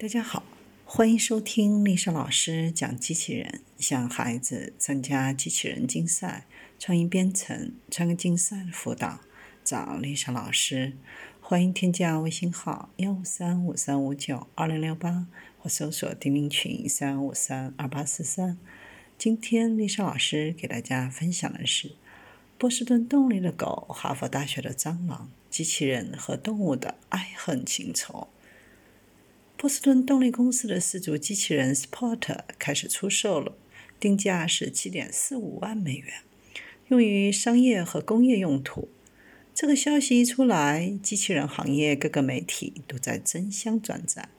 大家好，欢迎收听丽莎老师讲机器人，向孩子参加机器人竞赛、创意编程、创客竞赛的辅导，找丽莎老师。欢迎添加微信号幺五三五三五九二零六八，或搜索钉钉群三五三二八四三。今天丽莎老师给大家分享的是波士顿动力的狗、哈佛大学的蟑螂、机器人和动物的爱恨情仇。波士顿动力公司的四足机器人 Sport 开始出售了，定价是七点四五万美元，用于商业和工业用途。这个消息一出来，机器人行业各个媒体都在争相转载。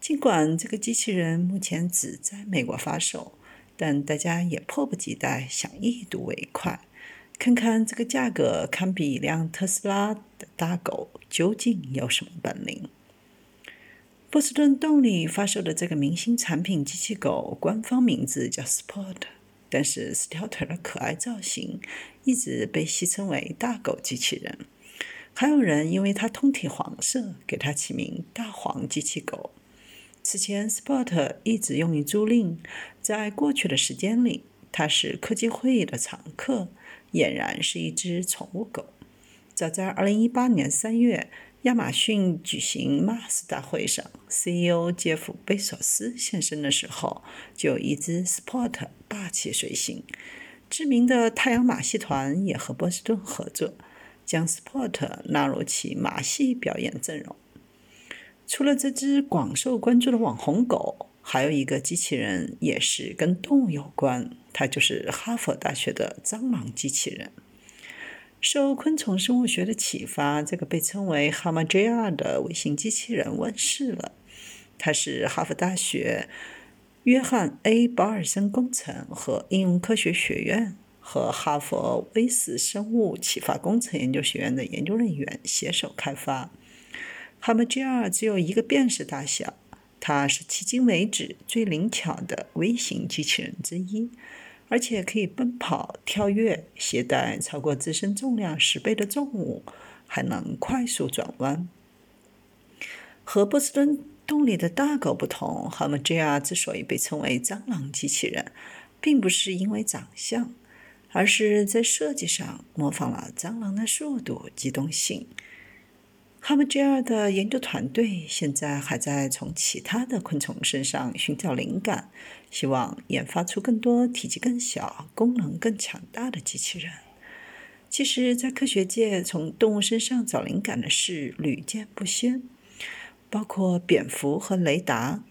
尽管这个机器人目前只在美国发售，但大家也迫不及待想一睹为快，看看这个价格堪比一辆特斯拉的大狗究竟有什么本领。波士顿动力发售的这个明星产品机器狗，官方名字叫 Sport，但是四条腿的可爱造型一直被戏称为“大狗机器人”。还有人因为它通体黄色，给它起名“大黄机器狗”。此前，Sport 一直用于租赁，在过去的时间里，它是科技会议的常客，俨然是一只宠物狗。早在2018年3月。亚马逊举行 Mars 大会上，CEO 杰夫·贝索斯现身的时候，就有一只 Sport 霸气随行。知名的太阳马戏团也和波士顿合作，将 Sport 纳入其马戏表演阵容。除了这只广受关注的网红狗，还有一个机器人也是跟动物有关，它就是哈佛大学的蟑螂机器人。受昆虫生物学的启发，这个被称为 h a m a j r 的微型机器人问世了。它是哈佛大学约翰 ·A· 保尔森工程和应用科学学院和哈佛威斯生物启发工程研究学院的研究人员携手开发。h a m a j r 只有一个便士大小，它是迄今为止最灵巧的微型机器人之一。而且可以奔跑、跳跃，携带超过自身重量十倍的重物，还能快速转弯。和波士顿动力的大狗不同，哈姆 JR 之所以被称为“蟑螂机器人”，并不是因为长相，而是在设计上模仿了蟑螂的速度、机动性。他们 JR 的研究团队现在还在从其他的昆虫身上寻找灵感，希望研发出更多体积更小、功能更强大的机器人。其实，在科学界，从动物身上找灵感的事屡见不鲜，包括蝙蝠和雷达、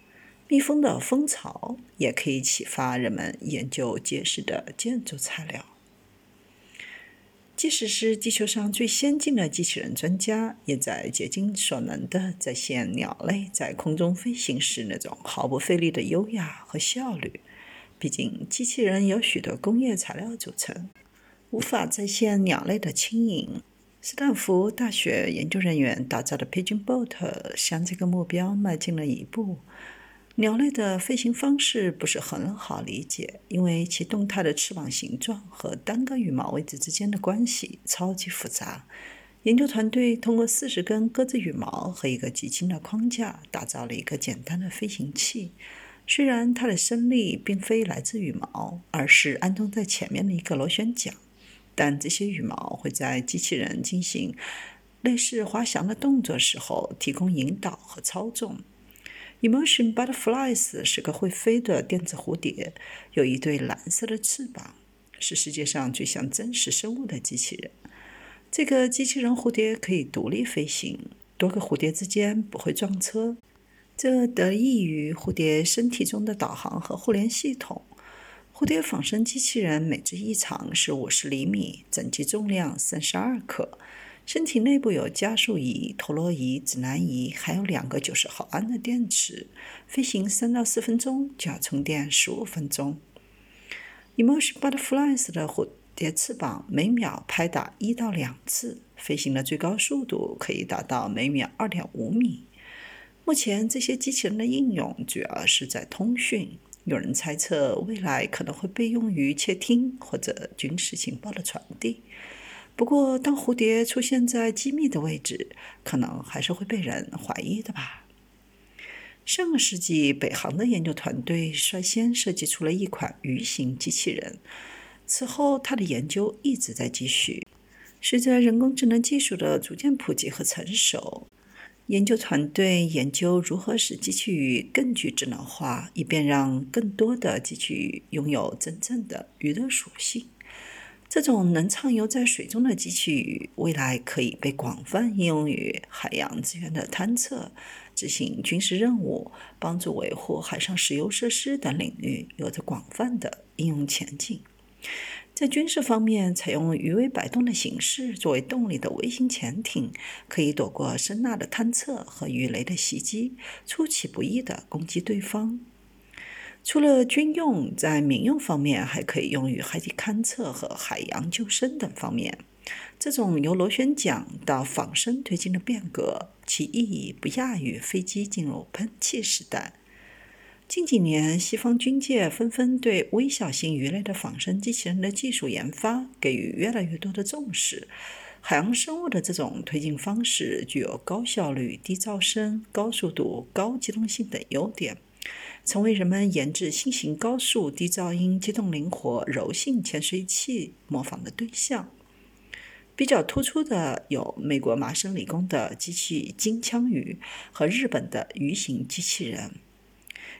蜜蜂的蜂巢，也可以启发人们研究结实的建筑材料。即使是地球上最先进的机器人专家，也在竭尽所能地再现鸟类在空中飞行时那种毫不费力的优雅和效率。毕竟，机器人由许多工业材料组成，无法再现鸟类的轻盈。斯坦福大学研究人员打造的 Pigeon Boat 向这个目标迈进了一步。鸟类的飞行方式不是很好理解，因为其动态的翅膀形状和单个羽毛位置之间的关系超级复杂。研究团队通过四十根鸽子羽毛和一个极轻的框架，打造了一个简单的飞行器。虽然它的升力并非来自羽毛，而是安装在前面的一个螺旋桨，但这些羽毛会在机器人进行类似滑翔的动作时候提供引导和操纵。Emotion Butterflies 是个会飞的电子蝴蝶，有一对蓝色的翅膀，是世界上最像真实生物的机器人。这个机器人蝴蝶可以独立飞行，多个蝴蝶之间不会撞车，这得益于蝴蝶身体中的导航和互联系统。蝴蝶仿生机器人每只翼长是五十厘米，整机重量三十二克。身体内部有加速仪、陀螺仪、指南仪，还有两个九十毫安的电池。飞行三到四分钟就要充电十五分钟。Emotion Butterflies 的蝴蝶翅膀每秒拍打一到两次，飞行的最高速度可以达到每秒二点五米。目前这些机器人的应用主要是在通讯，有人猜测未来可能会被用于窃听或者军事情报的传递。不过，当蝴蝶出现在机密的位置，可能还是会被人怀疑的吧。上个世纪，北航的研究团队率先设计出了一款鱼形机器人。此后，他的研究一直在继续。随着人工智能技术的逐渐普及和成熟，研究团队研究如何使机器鱼更具智能化，以便让更多的机器鱼拥有真正的鱼的属性。这种能畅游在水中的机器鱼，未来可以被广泛应用于海洋资源的探测、执行军事任务、帮助维护海上石油设施等领域，有着广泛的应用前景。在军事方面，采用鱼尾摆动的形式作为动力的微型潜艇，可以躲过声呐的探测和鱼雷的袭击，出其不意地攻击对方。除了军用，在民用方面还可以用于海底勘测和海洋救生等方面。这种由螺旋桨到仿生推进的变革，其意义不亚于飞机进入喷气时代。近几年，西方军界纷纷对微小型鱼类的仿生机器人的技术研发给予越来越多的重视。海洋生物的这种推进方式具有高效率、低噪声、高速度、高机动性等优点。成为人们研制新型高速、低噪音、机动灵活、柔性潜水器模仿的对象。比较突出的有美国麻省理工的机器金枪鱼和日本的鱼形机器人。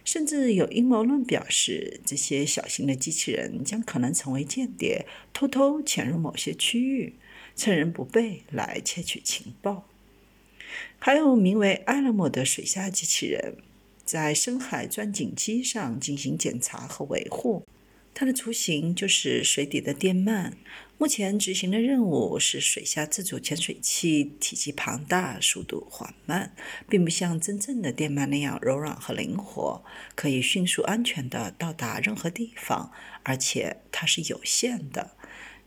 甚至有阴谋论表示，这些小型的机器人将可能成为间谍，偷偷潜入某些区域，趁人不备来窃取情报。还有名为埃勒莫的水下机器人。在深海钻井机上进行检查和维护。它的雏形就是水底的电鳗。目前执行的任务是水下自主潜水器，体积庞大，速度缓慢，并不像真正的电鳗那样柔软和灵活，可以迅速安全地到达任何地方，而且它是有限的。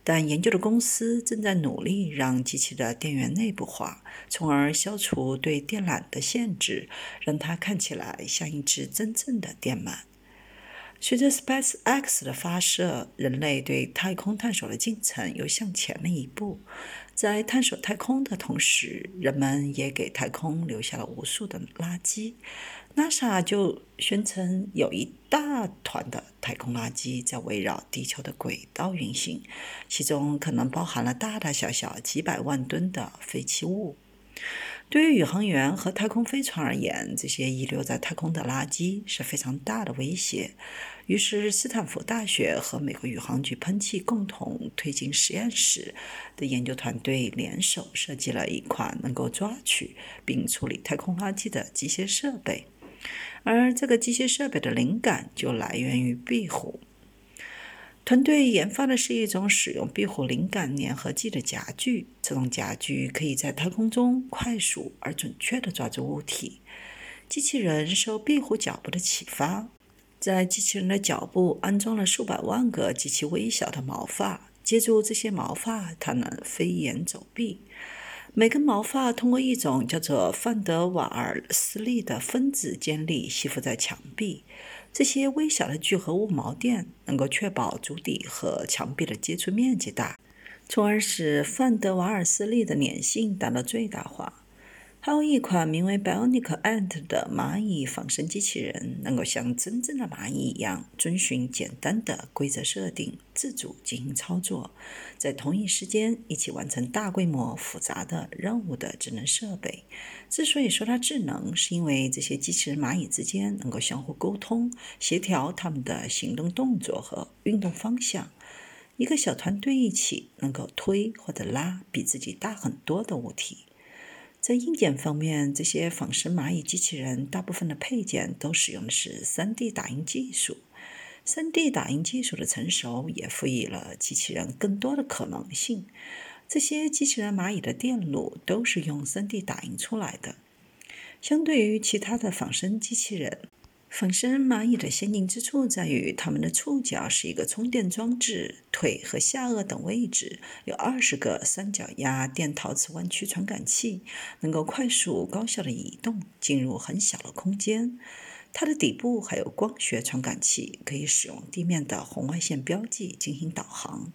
但研究的公司正在努力让机器的电源内部化，从而消除对电缆的限制，让它看起来像一只真正的电鳗。随着 SpaceX 的发射，人类对太空探索的进程又向前了一步。在探索太空的同时，人们也给太空留下了无数的垃圾。NASA 就宣称有一大团的太空垃圾在围绕地球的轨道运行，其中可能包含了大大小小几百万吨的废弃物。对于宇航员和太空飞船而言，这些遗留在太空的垃圾是非常大的威胁。于是，斯坦福大学和美国宇航局喷气共同推进实验室的研究团队联手设计了一款能够抓取并处理太空垃圾的机械设备。而这个机械设备的灵感就来源于壁虎。团队研发的是一种使用壁虎灵感粘合剂的夹具，这种夹具可以在太空中快速而准确地抓住物体。机器人受壁虎脚部的启发，在机器人的脚部安装了数百万个极其微小的毛发，借助这些毛发，它能飞檐走壁。每根毛发通过一种叫做范德瓦尔斯力的分子间粒吸附在墙壁。这些微小的聚合物毛垫能够确保足底和墙壁的接触面积大，从而使范德瓦尔斯力的粘性达到最大化。还有一款名为 Bionic Ant 的蚂蚁仿生机器人，能够像真正的蚂蚁一样遵循简单的规则设定，自主进行操作，在同一时间一起完成大规模复杂的任务的智能设备。之所以说它智能，是因为这些机器人蚂蚁之间能够相互沟通，协调它们的行动动作和运动方向。一个小团队一起能够推或者拉比自己大很多的物体。在硬件方面，这些仿生蚂蚁机器人大部分的配件都使用的是 3D 打印技术。3D 打印技术的成熟也赋予了机器人更多的可能性。这些机器人蚂蚁的电路都是用 3D 打印出来的。相对于其他的仿生机器人。仿生蚂蚁的先进之处在于，它们的触角是一个充电装置，腿和下颚等位置有二十个三角压电陶瓷弯曲传感器，能够快速高效的移动进入很小的空间。它的底部还有光学传感器，可以使用地面的红外线标记进行导航。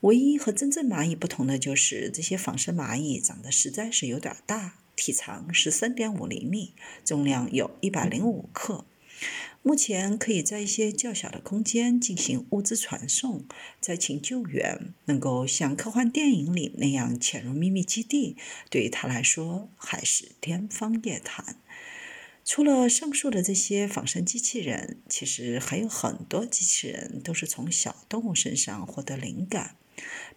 唯一和真正蚂蚁不同的就是，这些仿生蚂蚁长得实在是有点大，体长十三点五厘米，重量有一百零五克。目前可以在一些较小的空间进行物资传送、灾情救援，能够像科幻电影里那样潜入秘密基地，对于他来说还是天方夜谭。除了上述的这些仿生机器人，其实还有很多机器人都是从小动物身上获得灵感，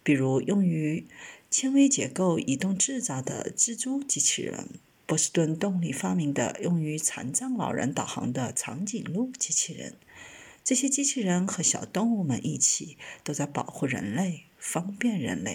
比如用于纤维结构移动制造的蜘蛛机器人。波士顿动力发明的用于残障老人导航的长颈鹿机器人，这些机器人和小动物们一起，都在保护人类，方便人类。